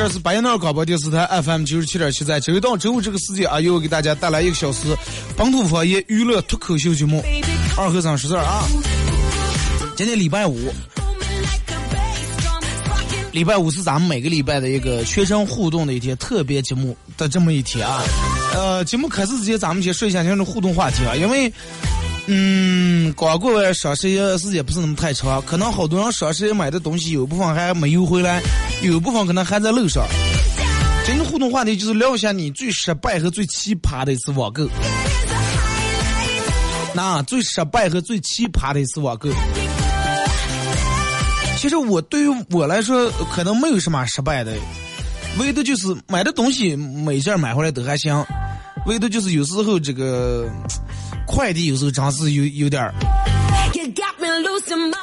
这是白彦淖尔广播电视台 FM 九十七点七，在周一到周五这个时间啊，又给大家带来一个小时本土方言娱乐脱口秀节目。二和尚识字啊，今天礼拜五，礼拜五是咱们每个礼拜的一个学生互动的一天，特别节目的这么一天啊。呃，节目开始之前，咱们先说一下今天的互动话题啊，因为。嗯，刚过双十一时间不是那么太长，可能好多人双十一买的东西有部分还没邮回来，有部分可能还在路上。今天互动话题就是聊一下你最失败和最奇葩的一次网购。那最失败和最奇葩的一次网购，其实我对于我来说可能没有什么失败的，唯独就是买的东西每件买回来都还行，唯独就是有时候这个。快递有时候真是有有点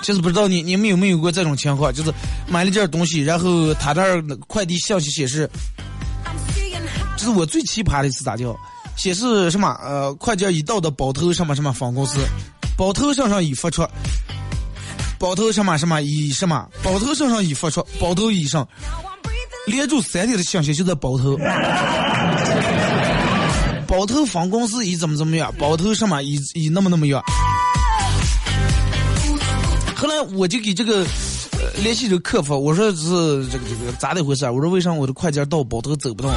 就是不知道你你们有没有过这种情况，就是买了件东西，然后他那儿快递消息显示这是我最奇葩的一次咋叫，显示什么呃快件已到的包头什么什么分公司，包头上上已发出，包头什么什么已什么，包头上上已发出，包头以上连住三天的信息就在包头。包头分公司以怎么怎么样，包头什么以以那么那么样。后来我就给这个联系这个客服，我说是这个这个咋的回事儿？我说为啥我的快件到包头走不动？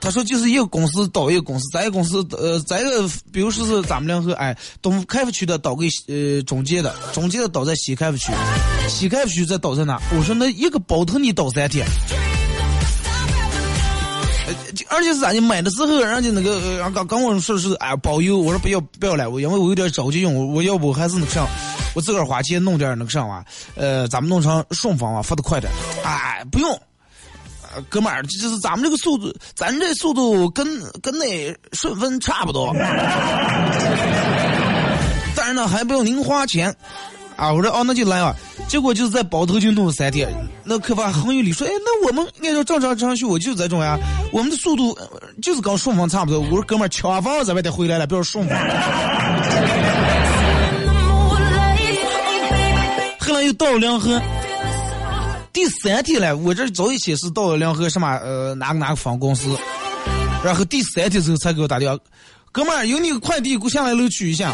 他说就是一个公司倒一个公司，咱一个公司呃，咱一个比如说是咱们两个哎，东开发区的倒给呃中介的，中介的倒在西开发区，西开发区再倒在哪？我说那一个包头你倒三天。而且是咋的？买的时候，人家那个刚刚我说是哎包邮，我说不要不要来，我因为我有点着急用，我我要不还是那个上，我自个儿花钱弄点那个上啊，呃，咱们弄成顺丰啊，发的快点。哎，不用，哥们儿，就是咱们这个速度，咱这速度跟跟那顺丰差不多，但是呢还不用您花钱。啊，我说哦，那就来吧。结果就是在包头就弄了三天，那客服很有理说，哎，那我们按照正常程序，我就这种呀，我们的速度就是跟顺丰差不多。我说哥们儿，千万在外头回来了，不要顺丰。后来又到了两河，第三天了，我这早已显示到了两河什么呃哪个哪个分公司，然后第三天时候才给我打电话，哥们儿有你快递给我下来楼取一下。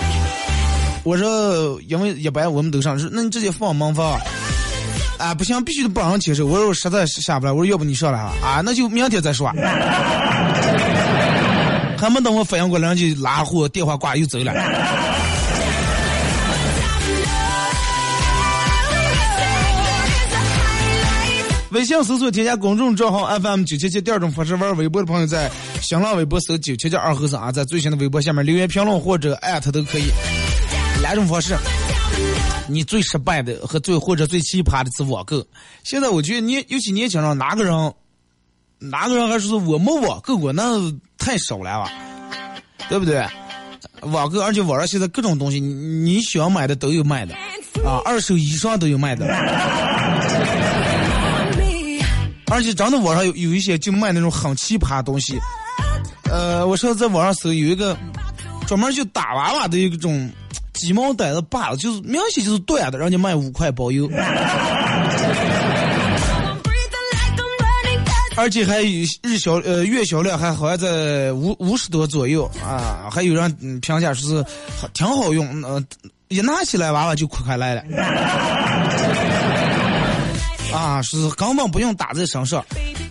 我说因为一般我们都上，说那你直接放门房。啊，不行，必须得帮上接手。我说我实在下不来，我说要不你上来吧。啊，那就明天再说。还没等我反应过来，就拉货，电话挂又走了。微信搜索添加公众账号 FM 九七七，第二种方式玩微博的朋友在新浪微博搜九七七二和尚啊，在最新的微博下面留言评论或者艾特都可以。两种方式，你最失败的和最或者最奇葩的是网购。现在我觉得年尤其年轻人，哪个人哪个人还说我没网购过，那太少了吧，对不对？网购，而且网上现在各种东西，你想买的都有卖的啊，二手以上都有卖的。而且真的网上有有一些就卖那种很奇葩的东西，呃，我上次在网上搜有一个专门就打娃娃的一种鸡毛掸子把子，就是明显就是断的，人家卖五块包邮，而且还日销呃月销量还好像在五五十多左右啊，还有人评价说是挺好用，呃一拿起来娃娃就哭开来了。啊，是根本不用打在身上，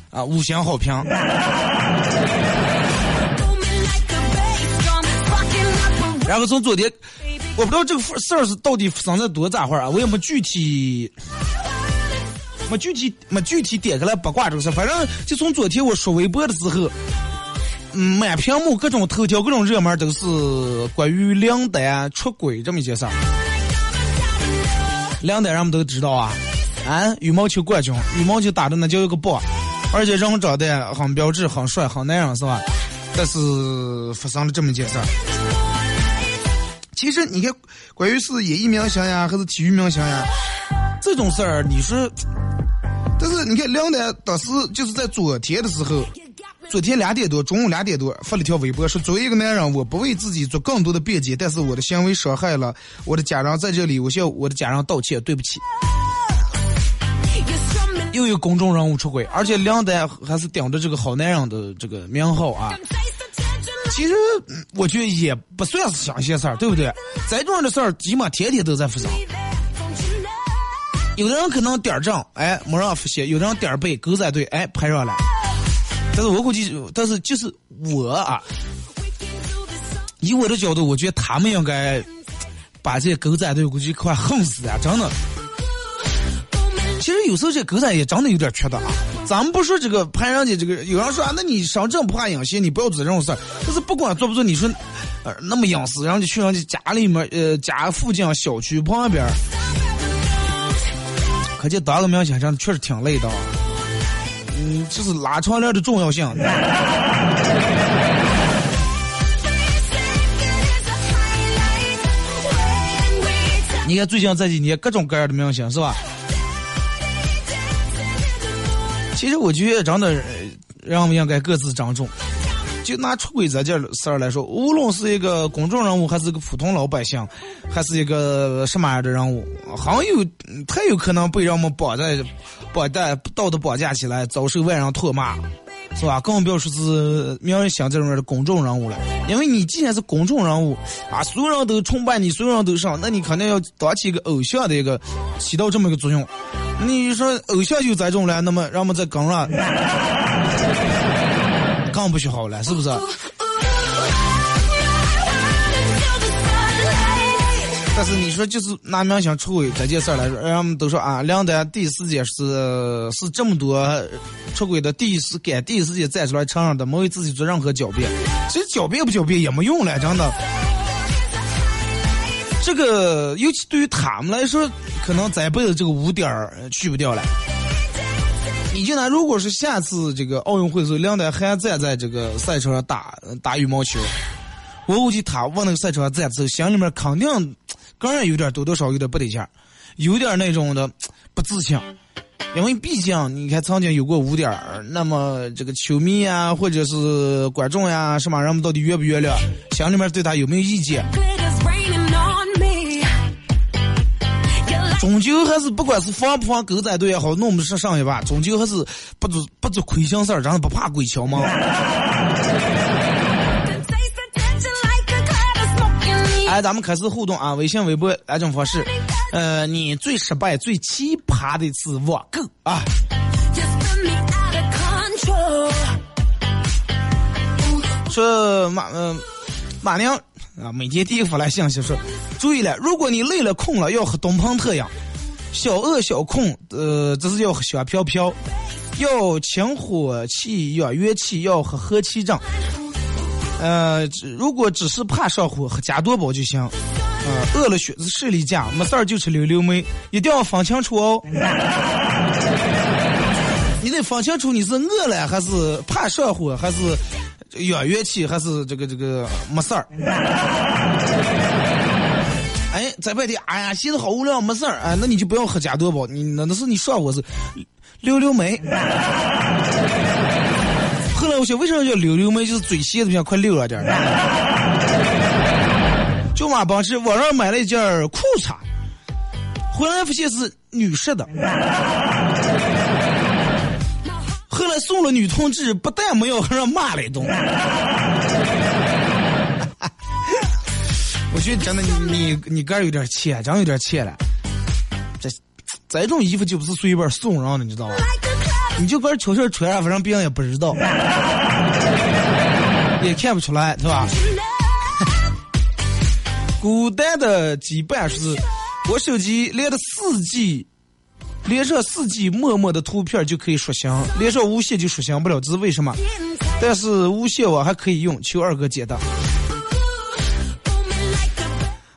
啊，五星好评。然后从昨天，我不知道这个事儿是到底发生在多咋会儿啊，我也没具体，没具体没具体点开来八卦这个事儿。反正就从昨天我刷微博的时候，嗯，满屏幕各种头条、各种热门都是关于梁丹出轨这么一件事儿。梁丹人们都知道啊，啊，羽毛球冠军，羽毛球打的那叫一个棒，而且人长得很标致、很帅、很男人是吧？但是发生了这么一件事儿。其实你看，关于是演艺明星呀，还是体育明星呀，这种事儿，你说，但是你看梁丹当时就是在昨天的时候，昨天两点多，中午两点多发了条微博，说作为一个男人，我不为自己做更多的辩解，但是我的行为伤害了我的家人，在这里我向我的家人道歉，对不起。又有公众人物出轨，而且梁丹还是顶着这个好男人的这个名号啊。其实我觉得也不算是新鲜事儿，对不对？再重要的事儿起码天天都在发生。有的人可能点儿正，哎，没让发现；有的人点儿背，狗仔队，哎，拍上了。但是我估计，但是就是我啊，以我的角度，我觉得他们应该把这狗仔队估计快恨死啊！真的。其实有时候这狗仔也真的有点缺德啊。咱们不说这个拍人家这个，有人说啊，那你上阵不怕隐形，你不要做这种事儿。但是不管做不做，你说，呃，那么隐私，然后就去人家家里面，呃，家附近小区旁边，可见当个明星真的确实挺累的。嗯，就是拉窗帘的重要性。你看最近这几年各种各样的明星是吧？其实我觉得真的，人们应该各自珍重。就拿出轨这件事儿来说，无论是一个公众人物，还是一个普通老百姓，还是一个什么样的人物，很有太有可能被人们绑在绑在道德绑架起来，遭受外人唾骂，是吧？更不要说是明人像这种的公众人物了。因为你既然是公众人物啊，所有人都崇拜你，所有人都上，那你肯定要当起一个偶像的一个起到这么一个作用。你说偶像就这种了，那么让我们再跟上，更不许好了，是不是？但是你说就是拿明星出轨这件事来说，人们都说啊，梁丹第一时间是是这么多出轨的第一时间第一时间站出来承认的，没为自己做任何狡辩。其实狡辩不狡辩也没用了，真的。这个尤其对于他们来说，可能这辈子这个污点儿去不掉了。你就拿如果是下次这个奥运会的时候，梁丹还站在这个赛场上打打羽毛球，我估计他往那个赛场上站的时候，心里面肯定个人有点多多少有点不得劲儿，有点那种的不自信。因为毕竟你看曾经有过污点儿，那么这个球迷啊，或者是观众呀、什么人们到底约不约了，心里面对他有没有意见？终究还是不管是防不防狗仔队也好，弄不上上一把，终究还是不做不做亏心事儿，真的不怕鬼敲门。哎，咱们开始互动啊，微信、微博两种方式。呃，你最失败、最奇葩的一次网购啊.说马呃马娘啊，每天第一个发来信息说，注意了，如果你累了困了，要喝东鹏特饮。小饿小困，呃，这是要喝香飘飘，要清火气养元气，要喝和气正。呃，如果只是怕上火，喝加多宝就行。呃，饿了血视力架，没事儿就吃溜溜梅，一定要分清楚哦。你得分清楚你是饿了还是怕上火，还是养元气，还是这个这个没事儿。哎，在外地，哎呀，现在好无聊，没事儿，哎，那你就不要喝加多宝，你那那是你上火是溜溜梅。后来我想，为什么叫溜溜梅？就是嘴斜的不像快溜了点儿。舅妈帮去网上买了一件裤衩，回来发现是女士的。送了女同志，不但没有，还让骂了一顿。我觉得真的你你你个儿有点欠，真有点欠了。这这种衣服就不是随便送人的，你知道吧？你就搁悄悄穿上，反正别人也不知道，也看不出来，是吧？古代的羁绊是，我手机连着四 G，连上四 G 默默的图片就可以刷新，连上无线就刷新不了，这是为什么？但是无线网还可以用，求二哥解答。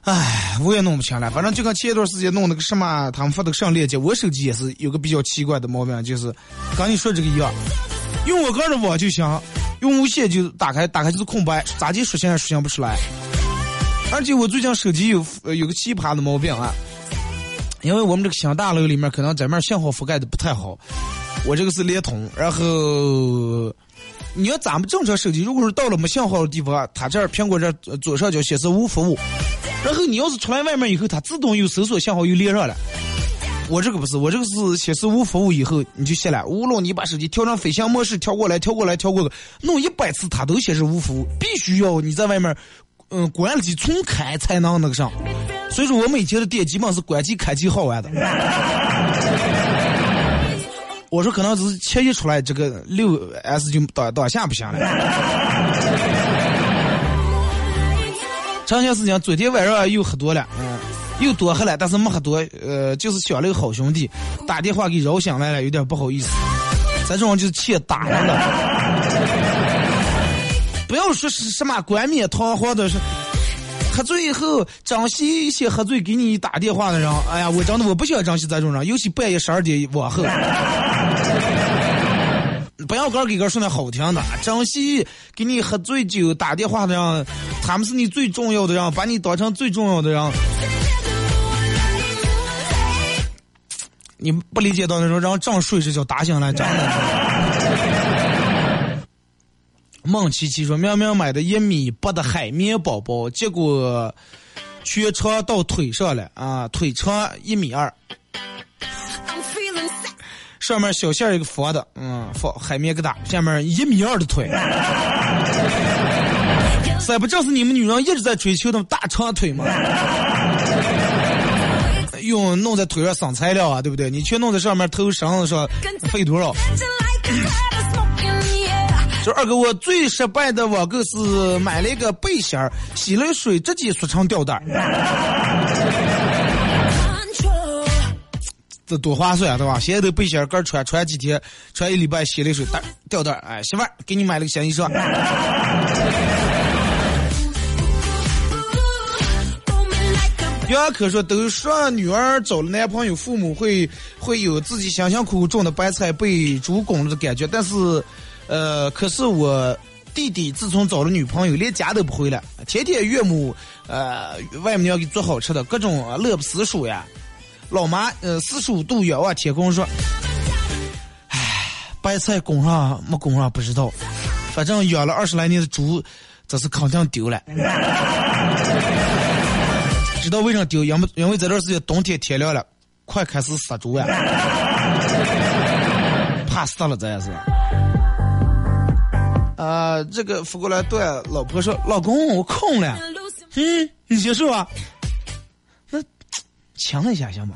唉，我也弄不清了，反正就跟前一段时间弄那个什么，他们发的上链接，我手机也是有个比较奇怪的毛病，就是刚你说这个一样，用我个人的网就行，用无线就打开，打开就是空白，咋地刷新也刷新不出来。而且我最近手机有呃有个奇葩的毛病啊，因为我们这个新大楼里面可能这面信号覆盖的不太好，我这个是联通，然后你要咱们正常手机，如果是到了没信号的地方，它这儿苹果这儿左上角显示无服务，然后你要是出来外面以后，它自动又搜索信号又连上了。我这个不是，我这个是显示无服务以后你就卸了，无论你把手机调成飞行模式，调过来调过来调过来，弄一百次它都显示无服务，必须要你在外面。嗯，关机重开才能那个上，所以说我每天的店基本是关机开机好玩的。我说可能只是切一出来，这个六 S 就当当下不行了。长些事情，昨天晚上又喝多了，嗯，又多喝了，但是没喝多，呃，就是想了个好兄弟，打电话给扰醒来了，有点不好意思。咱这种就是欠打人的。不要说是什么冠冕堂皇的，是喝醉以后张希先喝醉给你打电话的人。哎呀，我真的我不喜欢张希这种人，尤其半夜十二点往后。不要哥给哥说那好听的，张希给你喝醉酒打电话的人，他们是你最重要的人，把你当成最重要的人。你不理解到那种让正睡这叫打醒了，真的。孟琪琪说：“明明买的一米八的海绵宝宝，结果全长到腿上了啊！腿长一米二，上面小线一个佛的，嗯，佛海绵疙瘩，下面一米二的腿。这不正是你们女人一直在追求的大长腿吗？用弄在腿上省材料啊，对不对？你却弄在上面偷绳子说，费多少？” 说二哥，我最失败的网购是买了一个背心儿，洗了水直接缩成吊带儿，这多划算对吧？现在的背心儿刚穿穿几天，穿一礼拜洗了水带吊带儿，哎，媳妇儿给你买了个新衣裳。杨可说，都说女儿找了男朋友，父母会会有自己辛辛苦苦种的白菜被猪拱了的感觉，但是。呃，可是我弟弟自从找了女朋友，连家都不回来，天天岳母呃外母娘给做好吃的，各种乐不思蜀呀。老妈呃四十五度远望天空说：“唉，白菜供上没供上不知道，反正养了二十来年的猪，这是肯定丢了。知道为啥丢？因为因为这段时间冬天天凉了，快开始杀猪呀，怕死了这也是。”啊，这个扶过来对老婆说：“老公，我空了。”嗯，你结束啊。那强一下行吗？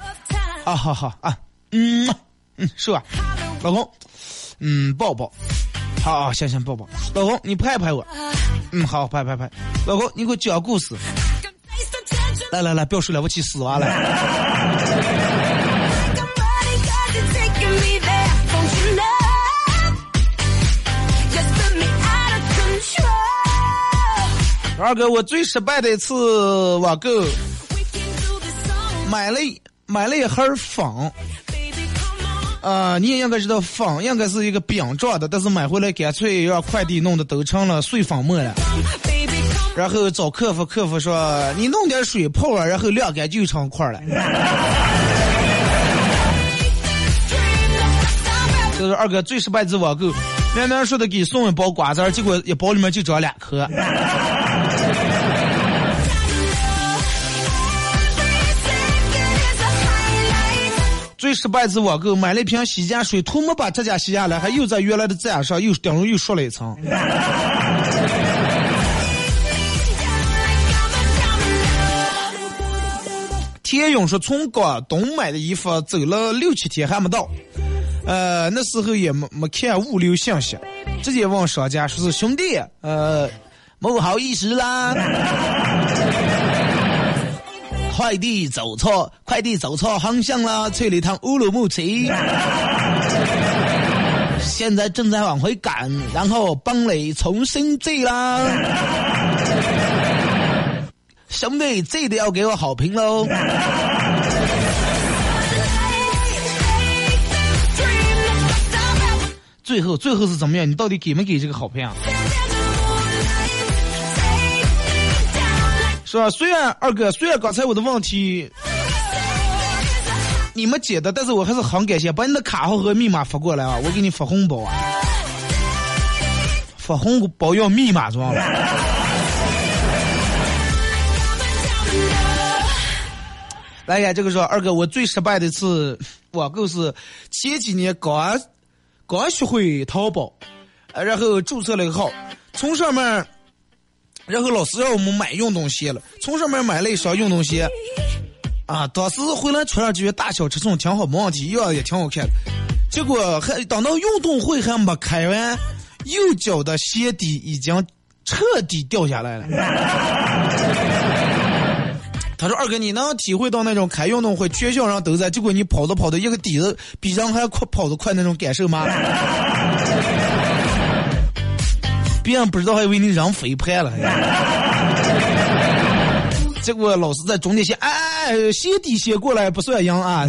啊，好好啊，嗯嗯，是吧？老公，嗯，抱抱。好，行行，抱抱。老公，你拍拍我。嗯，好，拍拍拍。老公，你给我讲故事。来来来，不要睡了，我去死娃了。二哥，我最失败的一次网购，买了买了一盒粉，啊，你也应该知道粉应该是一个饼状的，但是买回来干脆让快递弄的都成了碎粉末了。然后找客服，客服说你弄点水泡了，然后晾干就成块了。这是二哥最失败的网购，明明说的给送一包瓜子结果一包里面就装两颗。最失败是网购，买了一瓶洗洁水，涂没把指甲洗下来，还又在原来的指甲上又顶上又刷了一层。田勇说从广东买的衣服走了六七天还没到，呃，那时候也没没看物流信息，直接问商家说是兄弟，呃，不好意思啦，快递走错，快递走错方向了，去了一趟乌鲁木齐。现在正在往回赶，然后帮你重新寄啦。兄弟，这得要给我好评喽！最后，最后是怎么样？你到底给没给这个好评啊？是吧？虽然二哥，虽然刚才我的问题你们解的，但是我还是很感谢，把你的卡号和密码发过来啊，我给你发红包啊！发红包要密码，知道吗？来呀，这个说二哥，我最失败的一次网购是前几年刚刚学会淘宝，然后注册了一个号，从上面，然后老师让我们买运动鞋了，从上面买了一双运动鞋，啊，当时回来穿上觉得大小尺寸挺好，没问题，样也挺好看，结果还等到运动会还没开完，右脚的鞋底已经彻底掉下来了。他说：“二哥，你能体会到那种开运动会全校人都在，结果你跑着跑着一个底子比人还快跑得快那种感受吗？别人不知道还以为你扔飞盘了。结果老师在中间线，哎，鞋底先过来不算赢啊。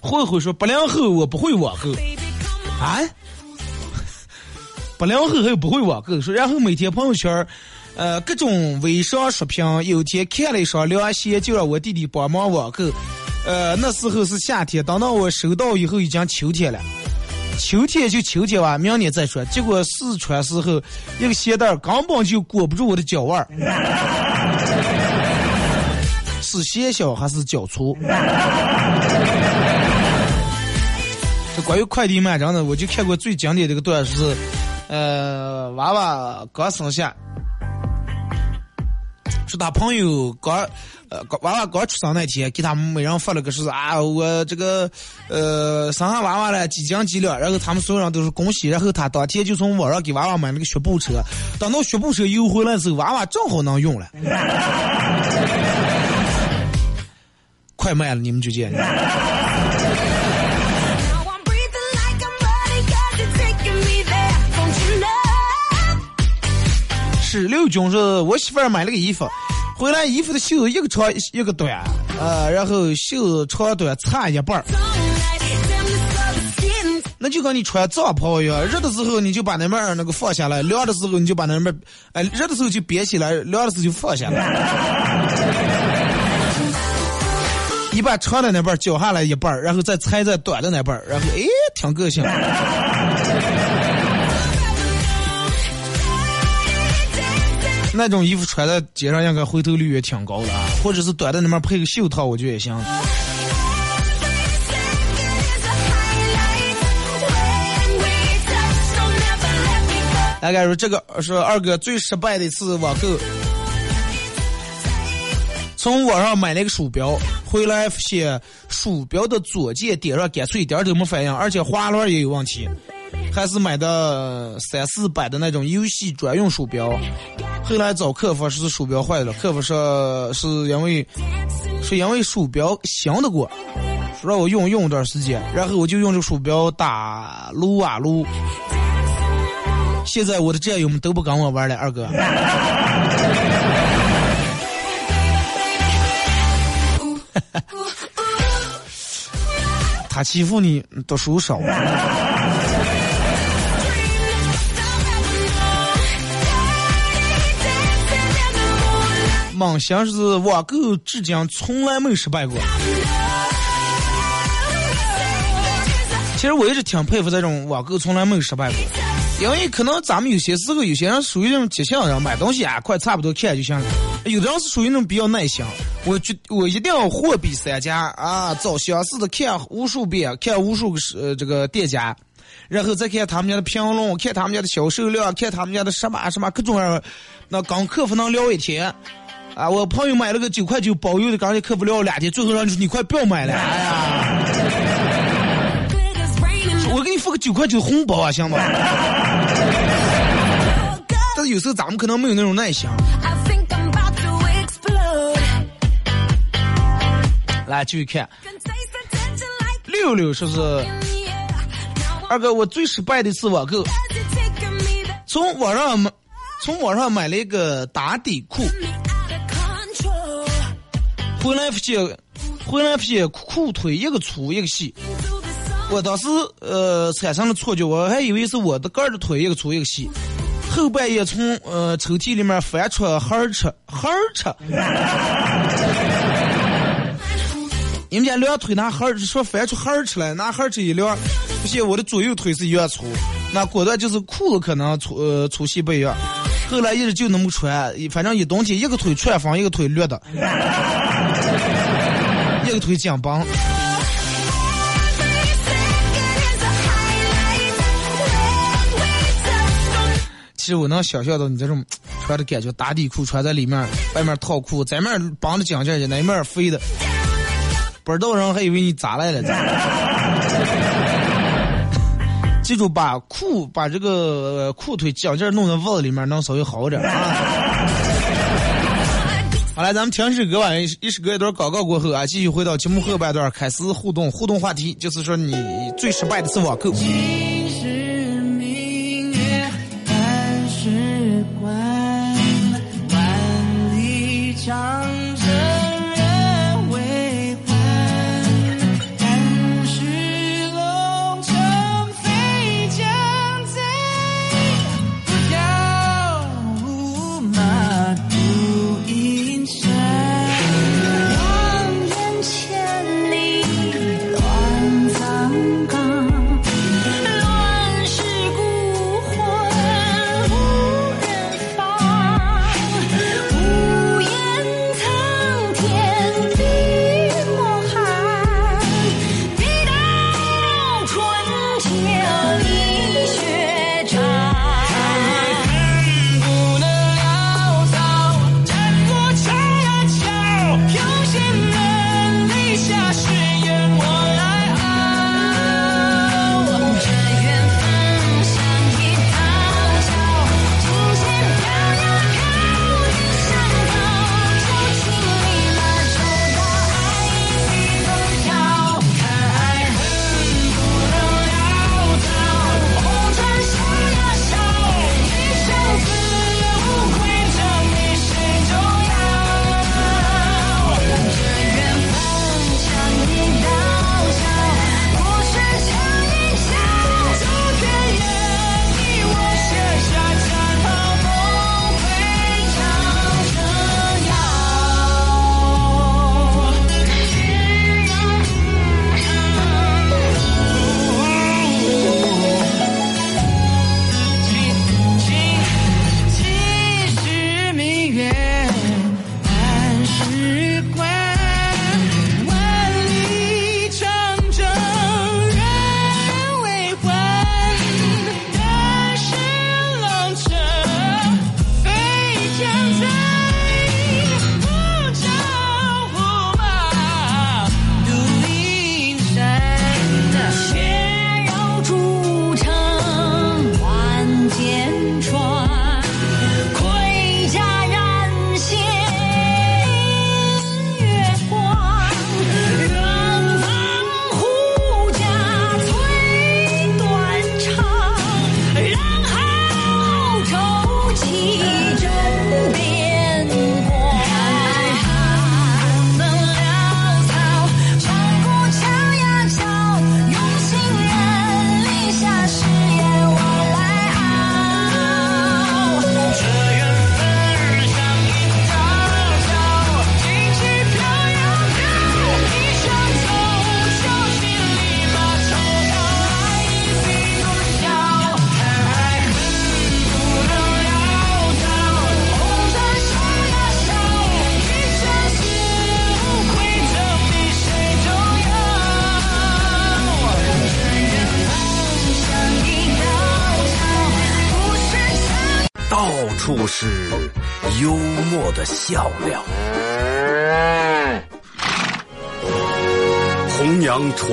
慧慧说：“八零后我不会网购啊。”八零后还不会网购，说然后每天朋友圈，呃，各种微商刷屏。有天看了一双凉鞋，就让我弟弟帮忙网购。呃，那时候是夏天，等到我收到以后已经秋天了。秋天就秋天吧，明年再说。结果试穿时候，一个鞋带根本就裹不住我的脚腕儿，是鞋小还是脚粗？这关于快递慢真的，我就看过最经典的一个段子是。呃，娃娃刚生下，说他朋友刚，呃，娃娃刚出生那天，给他们每人发了个是啊，我这个，呃，生下娃娃了，几斤几两，然后他们所有人都是恭喜，然后他当天就从网上给娃娃买了个学步车，等到学步车邮回来的时候，娃娃正好能用了，快卖了，你们就见。是六军是我媳妇儿买了个衣服，回来衣服的袖子一个长一个短，呃，然后袖子长短差一半。那就跟你穿帐篷一样，热的时候你就把那面那个放下来，凉的时候你就把那面，哎，热的时候就别起来，凉的时候就放下来。一把长的那半绞下来一半然后再裁在短的那半然后哎，挺个性。那种衣服穿在街上，应该回头率也挺高的，啊，或者是短的那边配个袖套，我觉得也行。大概说这个是二哥最失败的一次网购，从网上买了一个鼠标，回来发现鼠标的左键点上干脆一点都没反应，而且滑轮也有问题。还是买的三四百的那种游戏专用鼠标，后来找客服是鼠标坏了，客服说是因为是因为鼠标响的过，说让我用用一段时间，然后我就用这鼠标打撸啊撸。现在我的战友们都不跟我玩了，二哥。他欺负你读书少。梦想是网购至今从来没失败过。其实我一直挺佩服这种网购从来没有失败过，因为可能咱们有些时候有些人属于那种急性人，买东西啊快差不多看就行了；有的人是属于那种比较耐心，我觉我一定要货比三家啊，找相似的看无数遍，看无数个呃这个店家，然后再看他们家的评论，看他们家的销售量，看他们家的什么什么各种，那跟客服能聊一天。啊，我朋友买了个九块九包邮的，刚才客服聊了两天，最后让你说你快不要买了。哎呀，我给你付个九块九红包啊，行吧？但是有时候咱们可能没有那种耐心。来继续看，六六说是二哥，我最失败的是网购，从网上买，从网上买了一个打底裤，回来发现，回来发现裤腿一个粗一个细。我当时呃产生了错觉，我还以为是我的个儿的腿一个粗一个细。后半夜从呃抽屉里面翻出孩儿吃孩儿吃，你们家两腿拿孩儿说翻出孩儿吃来，拿孩儿吃一量，发现我的左右腿是一样粗，那果断就是裤子可能粗呃粗细不一样。后来一直就那么穿，反正一冬天一个腿穿风，一个腿略的，这个腿脚棒其实我能想象到你这种穿的感觉，打底裤穿在里面，外面套裤，在面绑的紧劲儿，那面飞的，不知道人还以为你咋来了。记住，把裤把这个裤腿脚劲儿弄在袜子里面，能稍微好点啊。好了，咱们听首歌吧，一一首歌一段广告过后啊，继续回到节目后半段，开始互动。互动话题就是说你最失败的是网购。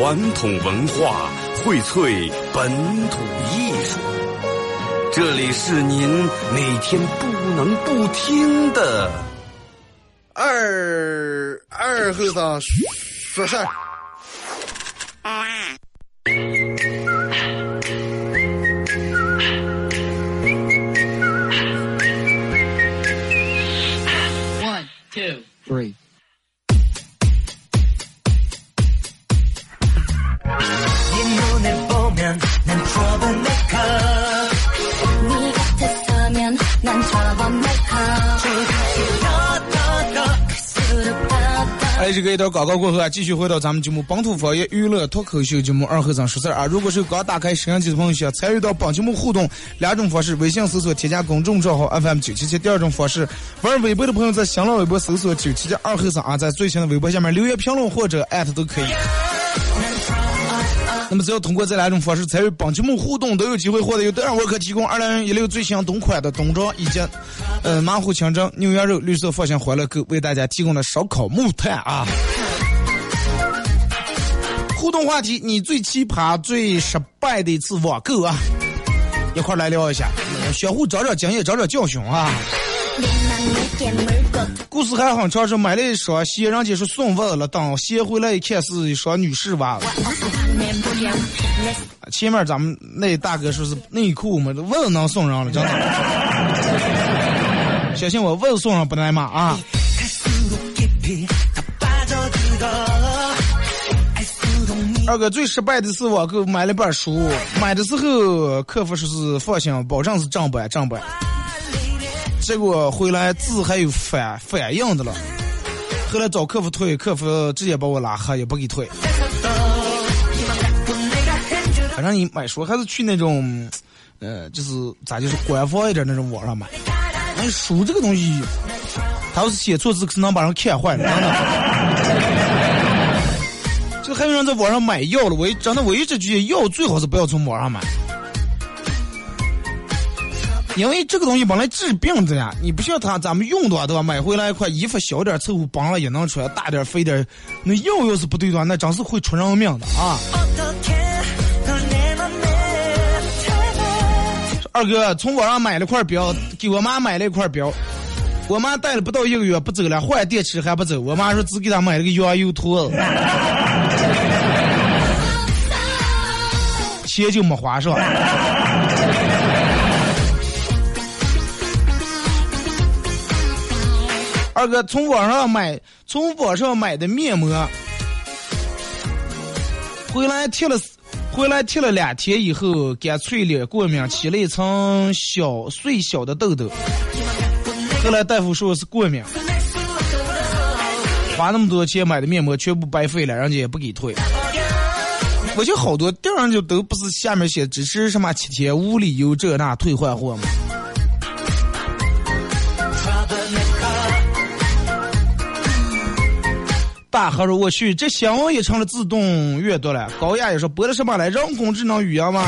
传统文化，荟萃本土艺术。这里是您每天不能不听的二二和尚说事儿。一条广告过后啊，继续回到咱们节目《本土方言娱乐脱口秀》节目二后生说事儿啊。如果是刚打开摄像机的朋友，想参与到本节目互动，两种方式：微信搜索添加公众账号 FM 九七七；第二种方式，玩微博的朋友在新浪微博搜索九七七二后生啊，在最新的微博下面留言评论或者艾特都可以。我们只要通过这两种方式参与本节目互动都有机会获得由德尔沃克提供？二零一六最新冬款的冬装以及呃马虎清蒸牛羊肉绿色方向欢乐购为大家提供的烧烤木炭啊。互动话题你最奇葩最失败的一次网购啊。一块来聊一下。相互找找经验找找教训啊。故事还很长是买了一双鞋人家说送袜子了当鞋回来一看是一双女士袜子。前面咱们那大哥说是内裤嘛问能送上了真的。小心我问送上不挨骂啊。二哥最失败的是网购买了本书买的时候客服说是放心保证是正版正版结果回来字还有反反应的了。后来找客服退客服直接把我拉黑也不给退反正你买书还是去那种，呃，就是咋就是官方一点那种网上买。那书这个东西，他要是写错字，可能把人看坏了，等等。这还有人在网上买药了，我一真的我一直觉得药最好是不要从网上买，因为这个东西本来治病的呀，你不像他咱们用的话，对吧？买回来一块衣服小点凑合绑了也能穿，大点肥点，那药要是不对的话，那真是会出人命的啊！二哥从网上买了块表，给我妈买了一块表，我妈戴了不到一个月不走了，换电池还不走。我妈说只给她买了个羊油坨子，钱就没花是吧？二哥从网上买，从网上买的面膜，回来贴了。回来贴了两天以后，干脆脸过敏，起了一层小碎小的痘痘。后来大夫说是过敏，花那么多钱买的面膜全部白费了，人家也不给退。我就好多地方就都不是下面写支持什么七天无理由这那退换货嘛？大河说：“我去，这新闻也成了自动阅读了。”高雅也说：“播的什么来？人工智能语言吗？”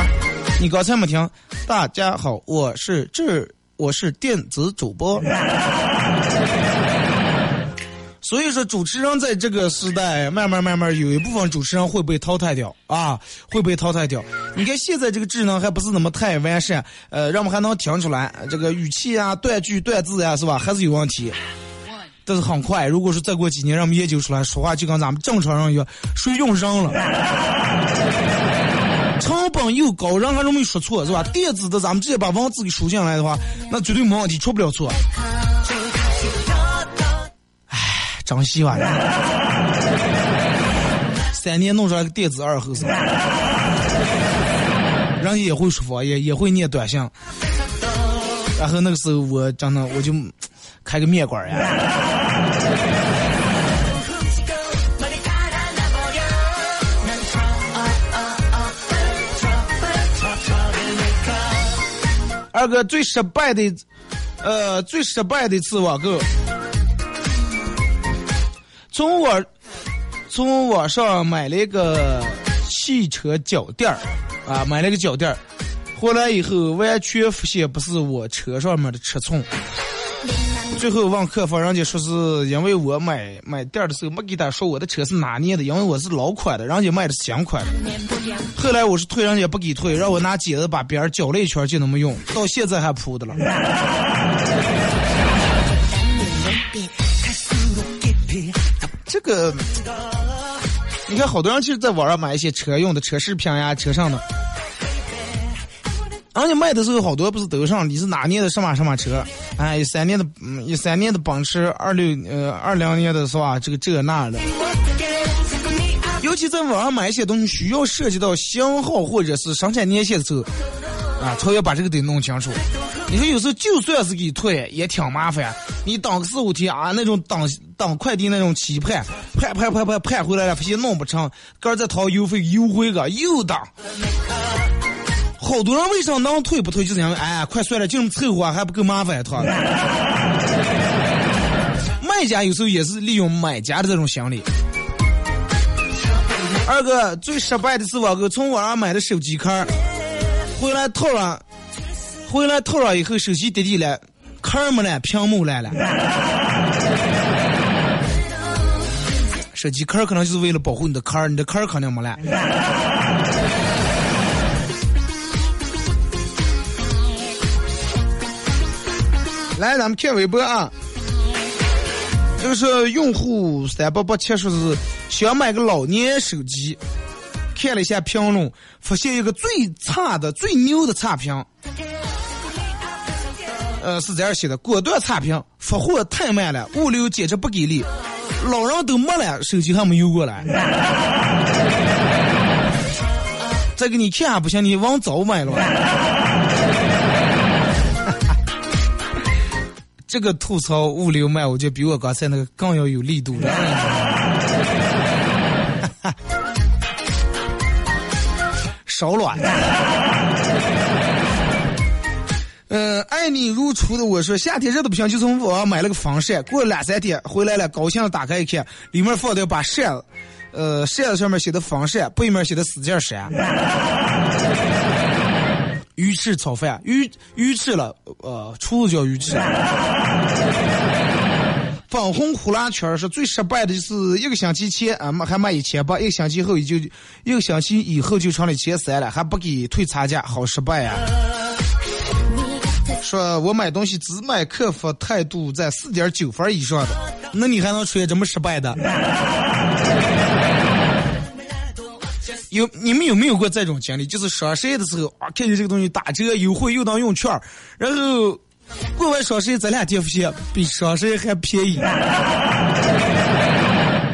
你刚才没听？大家好，我是智，我是电子主播。所以说，主持人在这个时代，慢慢慢慢有一部分主持人会被淘汰掉啊，会被淘汰掉。你看现在这个智能还不是那么太完善，呃，让我们还能听出来这个语气啊、断句、断字呀、是吧？还是有问题。但是很快，如果说再过几年，让我们研究出来，说话就跟咱们正常人一样，谁用上了，成本又高，人还容易说错，是吧？电子的咱们直接把文字给输进来的话，那绝对没问题，出不了错。唉，真希望三年弄出来个电子二后生，人也会说方言，也会念短信。然后那个时候，我真的我就开个面馆呀。二哥最失败的，呃，最失败的一次网购，从我从网上买了一个汽车脚垫儿，啊，买了个脚垫儿，回来以后完全发现不是我车上面的尺寸。最后问客服，人家说是因为我买买店的时候没给他说我的车是哪年的，因为我是老款的，人家卖的是新款的。后来我是退，人家不给退，让我拿剪子把边儿绞了一圈就那么用，到现在还铺的了。这个，你看好多人其实在网上买一些车用的车饰品呀、车上的。人家卖的时候好多不是都上你是哪年的什么什么车？哎，一三年的，嗯，一三年的奔驰，二六呃二零年的是吧？这个这那的。尤其在网上买一些东西，需要涉及到型号或者是生产年限的时候，啊，超要把这个得弄清楚。你说有时候就算是给退，也挺麻烦。你等个四五天啊，那种等等快递那种期盼，盼盼盼盼盼回来了，发现弄不成，哥再掏邮费优惠个又等。好多人为啥能退不退？就是因为哎，快算了，就这么凑合，还不够麻烦他。卖家有时候也是利用买家的这种心理。二哥最失败的是我哥从网上买的手机壳，回来套上，回来套上以后手机跌地了，壳没了，屏幕来了。手机壳可能就是为了保护你的壳，你的壳肯定没了。来，咱们看微博啊。这个是用户三八八七说是想买个老年手机，看了一下评论，发现一个最差的、最牛的差评。呃，是这样写的：果断差评，发货太慢了，物流简直不给力，老人都没了，手机还没邮过来。再给你看不行，你往早买了。这个吐槽物流慢，我觉得比我刚才那个更要有力度了。少卵。嗯，爱你如初的我说，夏天热的不行，就从网上买了个防晒，过了两三天回来了，高兴的打开一看，里面放的把扇子，呃，扇子上面写的防晒，背面写的使劲扇。鱼翅炒饭，鱼鱼翅了，呃，厨子叫鱼翅。粉红呼啦圈是最失败的，就是一个星期前啊，还卖一千八，一个星期后也就一个星期以后就成了一千三了，还不给退差价，好失败呀！说我买东西只买客服态度在四点九分以上的，那你还能出现这么失败的？有你们有没有过这种经历？就是双十一的时候啊，看见这个东西打折优惠又能用券，然后过完双十一咱俩发现比双十一还便宜，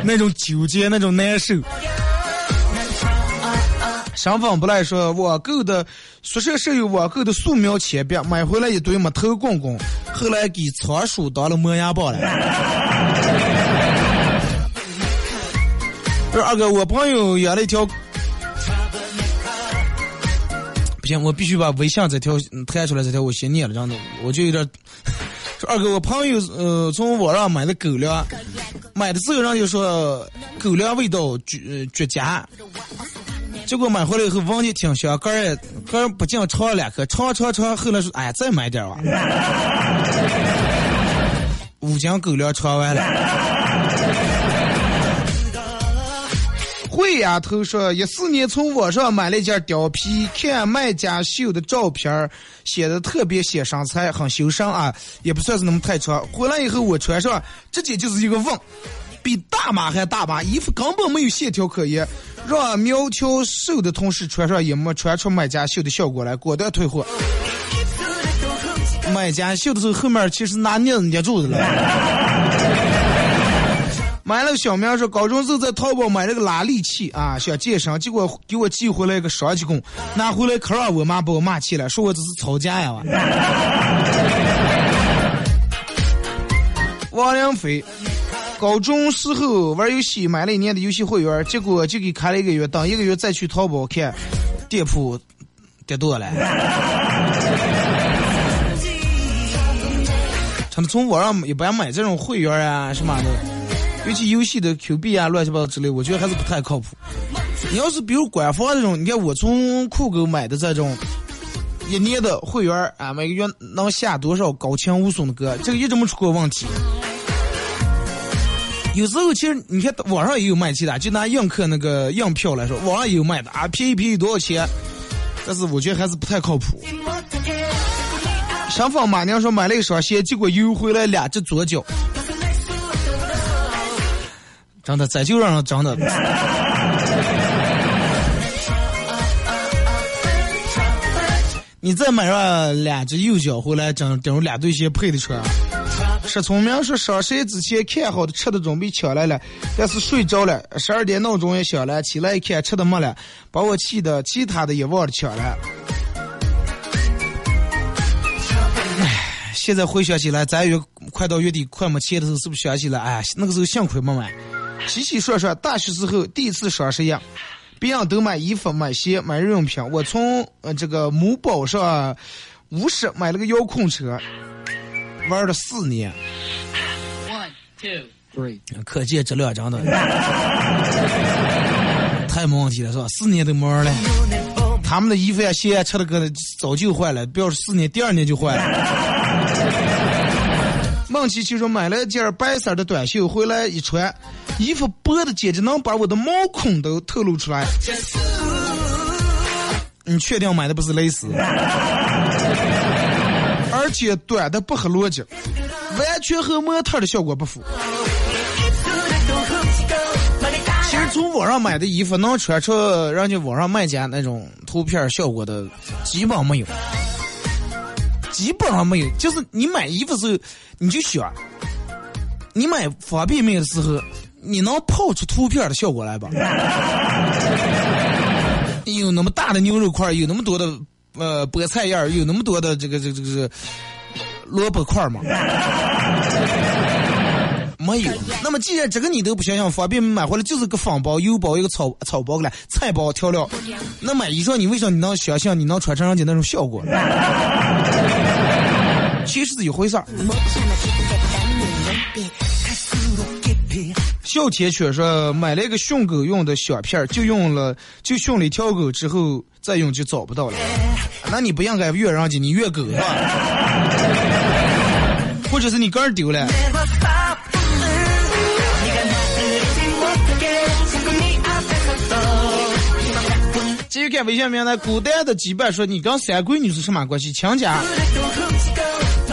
那种纠结，那种难受。身份不赖说，网购的宿舍舍友网购的素描铅笔买回来一堆没头公公，后来给仓鼠当了磨牙棒了。不是二哥，我朋友养了一条。不行，我必须把微信这条弹出来，这条我先念了，这样子我就有点。说二哥，我朋友呃从网上买的狗粮，买的时候人就说狗粮味道绝绝佳，结果买回来以后闻的挺香，个人个人不禁尝了两颗，尝尝尝，后来说哎再买点吧。五斤狗粮尝完了。会丫头说，一四年从网上买了一件貂皮，看卖家秀的照片显得特别显身材，很修身啊，也不算是那么太长。回来以后我穿上，直接就是一个问，比大码还大码，衣服根本没有线条可言，让苗条瘦的同事穿上也没穿出卖家秀的效果来，果断退货。卖家秀的时候后面其实拿镊子捏住的了。买了个小明说，高中时候在淘宝买了个拉力器啊，想健身，结果给我寄回来一个双节棍，拿回来可让我妈把我骂起来，说我这是吵架呀！王良飞，高中时候玩游戏买了一年的游戏会员，结果就给开了一个月，等一个月再去淘宝看，店铺跌多了。他们从网上一般买这种会员啊什么的。尤其游戏的 Q 币啊，乱七八糟之类，我觉得还是不太靠谱。你要是比如官方这种，你看我从酷狗买的这种，一年的会员儿啊，每个月能下多少高清无损的歌，这个一直没出过问题。有时候其实你看网上也有卖其他，就拿映客那个映票来说，网上也有卖的啊，便宜便宜多少钱？但是我觉得还是不太靠谱。上访马娘说买了一双鞋，结果邮回来两只左脚，真的这就让人真的。你再买上两只右脚回来，整整两对鞋配的穿。石聪明说上山之前看好的吃的准备抢来了，但是睡着了，十二点闹钟也响了，起来一看吃的没了，把我气的其他的也忘了抢了。唉，现在回想起来，咱月快到月底快没钱的时候，是不是想起来？哎，那个时候幸亏没买。洗洗涮涮，大学时候第一次双十一，别人都买衣服、买鞋、买日用品，我从呃这个某宝上五十买了个遥控车，玩了四年。One, two, three. 可见质量真的太没问题了，是吧？四年都没玩了，他们的衣服呀、鞋呀、吃的个早就坏了，不要说四年，第二年就坏了。梦琪琪说买了件白色的短袖回来一穿，衣服薄的简直能把我的毛孔都透露出来。你确定买的不是蕾丝？而且短的不合逻辑，完全和模特的效果不符。其实从网上买的衣服能穿出人家网上卖家那种图片效果的，基本没有，基本上没有。就是你买衣服的时候，你就想，你买方便面的时候，你能泡出图片的效果来吧？有那么大的牛肉块，有那么多的呃菠菜叶，有那么多的这个这个这个萝卜块吗？没有。那么既然这个你都不想想，方便面买回来就是个方包、油包、一个草草包了，菜包、调料。那买衣裳，你为啥你能想象你能穿成人家那种效果？其实是一回事儿。小铁犬说买了一个训狗用的小片儿，就用了就训了一条狗之后再用就找不到了。那你不应该越人家，你越狗是吧？或者是你杆儿丢了。继续看微信名单，古代的羁绊说你跟三闺女是什么关系？亲家？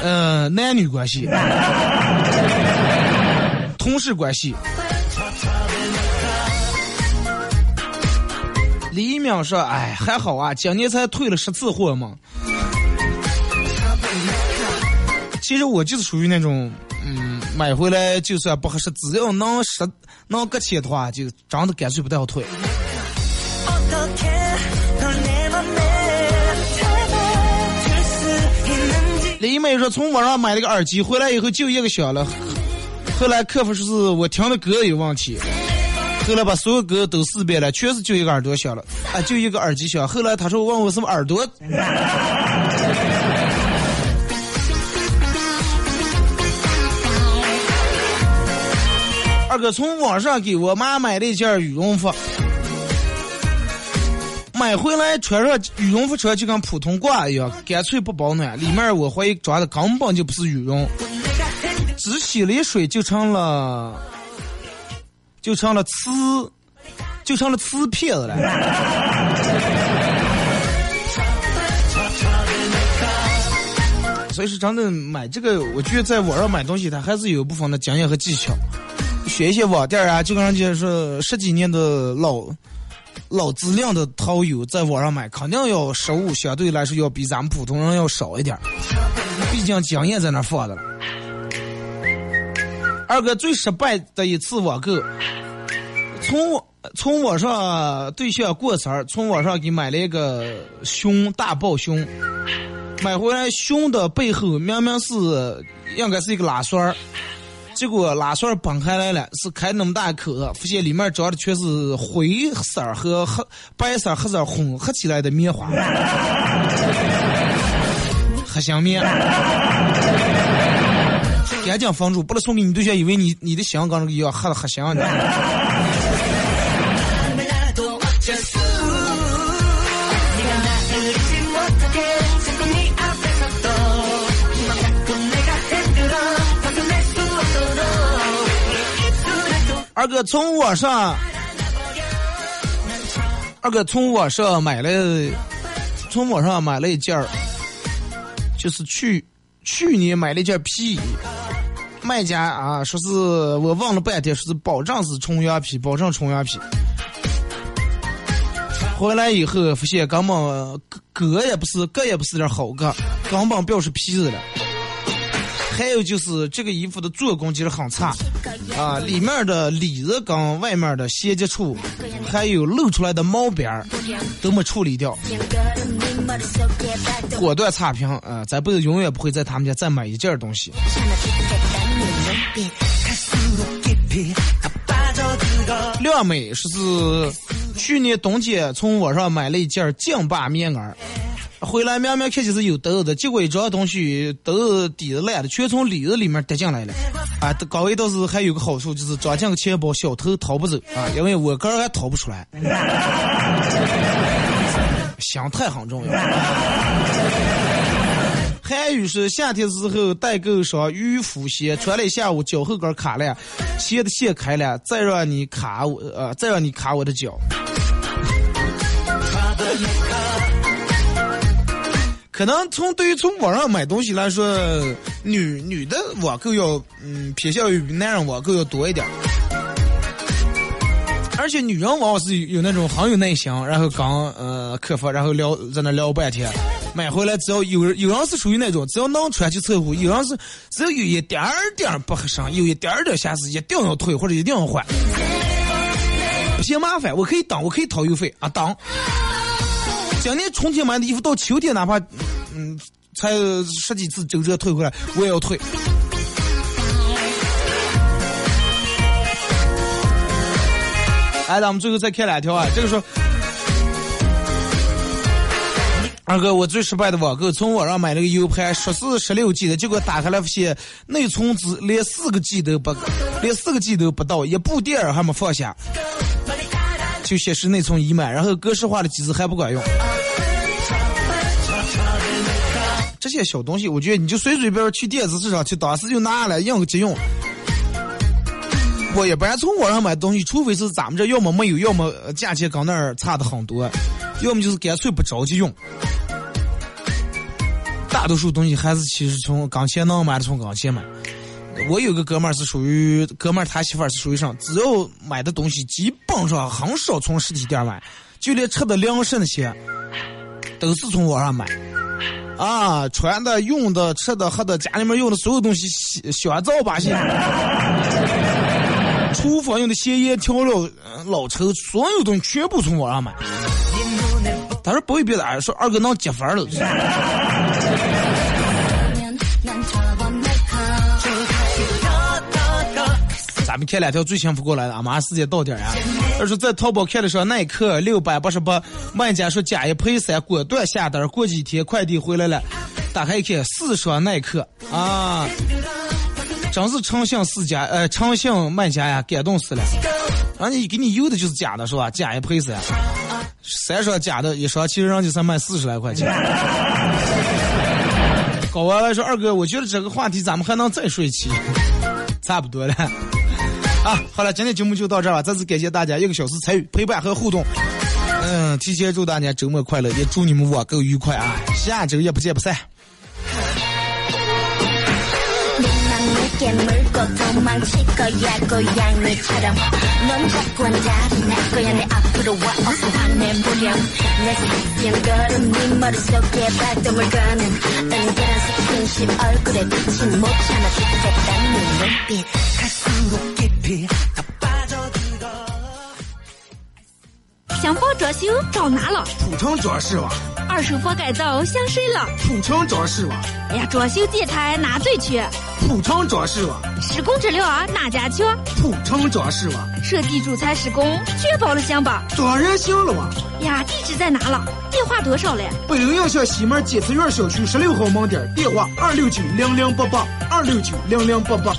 呃，男女关系，同事关系。李一淼说：“哎，还好啊，今年才退了十次货嘛。其实我就是属于那种，嗯，买回来就算不合适，只要能十能搁钱的话，就真的干脆不太好退。”李妹说：“从网上买了个耳机，回来以后就一个响了。后来客服说是我听的歌有问题，后来把所有歌都试遍了，确实就一个耳朵响了，啊，就一个耳机响。后来他说问我什么耳朵，二哥从网上给我妈买了一件羽绒服。”买回来穿上羽绒服穿就跟普通褂一样，干脆不保暖。里面我怀疑装的根本就不是羽绒，只洗了一水就成了，就成了瓷，就成了瓷片子了。所以说，真的买这个，我觉得在网上买东西，它还是有部分的经验和技巧。学一些网店啊，就跟人家说十几年的老。老质量的淘友在网上买，肯定要实物，相对来说要比咱们普通人要少一点毕竟经验在那放着了。二哥最失败的一次网购，从从网上对象过生日，从网上给买了一个熊大豹熊，买回来熊的背后明明是应该是一个拉栓儿。结果拉栓崩开来了，是开那么大口子，发现里面装的全是灰色和黑白色、黑色混合起来的棉花，黑香棉。赶紧封住，不能送给你对象，以为你你的香跟那个一样黑的黑香的。二哥从网上，二哥从网上买了，从网上买了一件儿，就是去去年买了一件皮衣，卖家啊说是我问了半天，说是保证是纯羊皮，保证纯羊皮。回来以后发现根本革也不是，革也不是点好革，根本不要是皮子了。还有就是这个衣服的做工其实很差，啊，里面的里子跟外面的衔接处，还有露出来的毛边儿都没处理掉，果断差评啊！咱不是永远不会在他们家再买一件东西。靓美说是去年冬天从网上买了一件劲霸棉袄，回来明明看起是有兜的，结果一装东西兜底子烂的，全从里子里面跌进来了。啊，岗位倒是还有个好处，就是装进个钱包，小偷逃不走啊，因为我个儿还逃不出来。心态很重要。韩语是夏天时候代购双渔夫鞋，穿了一下午，脚后跟卡了，鞋的线开了，再让你卡我，呃，再让你卡我的脚。可能从对于从网上买东西来说，女女的网购要嗯偏向于男人网购要多一点。而且女人往往是有那种很有耐心，然后刚呃客服，然后聊在那聊半天，买回来只要有人有人是属于那种只要能穿就凑合，有人是只要有一点点不合身，有一点点瑕疵，一定要退或者一定要换，不嫌麻烦，我可以等，我可以掏邮费啊等。今年春天买的衣服到秋天哪怕嗯才十几次周折退回来，我也要退。哎，咱们最后再看两条啊，这个说，二哥，我最失败的网购，从网上买了个 U 盘，说是十六 G 的，结果打开来发现内存只连四个 G 都不，连四个 G 都不到，一部电影还没放下，就显示内存已满，然后格式化的机子还不管用。这些小东西，我觉得你就随随便便去电子市场去，当时就拿下来应个急用。我一般从网上买东西，除非是咱们这要么没有，要么价钱跟那儿差的很多，要么就是干脆不着急用。大多数东西还是其实从刚钱能买的从刚钱买。我有个哥们儿是属于哥们儿，他媳妇儿是属于上，只要买的东西基本上很少从实体店买，就连吃的粮食那些都是从网上买。啊，穿的、用的、吃的、喝的，家里面用的所有东西，香皂把戏。厨房用的咸盐调料、老抽，所有东西全部从网上买。他说不会别的，说二哥能接分了。们看两条最幸福过来的，马上时间到点儿啊！他说在淘宝看的时候，耐克六百八十八，卖家说假一赔三，果断下单。过几天快递回来了，打开一看，四双耐克啊！真是诚信四家，呃，诚信卖家呀，感动死了。人家给你邮的就是假的，是吧？假一赔三，三双假的，一双其实人家才卖四十来块钱。搞完了说：“二哥，我觉得这个话题咱们还能再说一期，差不多了。”啊，好了，今天节目就到这儿了，再次感谢大家一个小时参与、陪伴和互动。嗯，提前祝大家周末快乐，也祝你们网购愉快啊！下周也不见不散。他搬走几个。想房装修找哪了？普通装饰网。二手房改造想谁了？普通装饰网。哎呀，装修建材哪最缺？普通装饰网。施工质量哪家强？普通装饰网。设计主材施工确保了行吧？当然行了哇！呀，地址在哪了？电话多少了？北陵小巷西门检测院小区十六号门店，电话二六九零零八八二六九零零八八。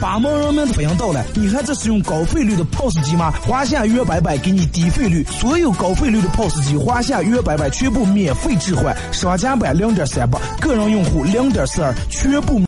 八毛人民的欢迎到了，你还在使用高费率的 POS 机吗？华夏约白白给你低费率，所有高费率的 POS 机，华夏约白白全部免费置换，商家版零点三八，个人用户零点四二，全部。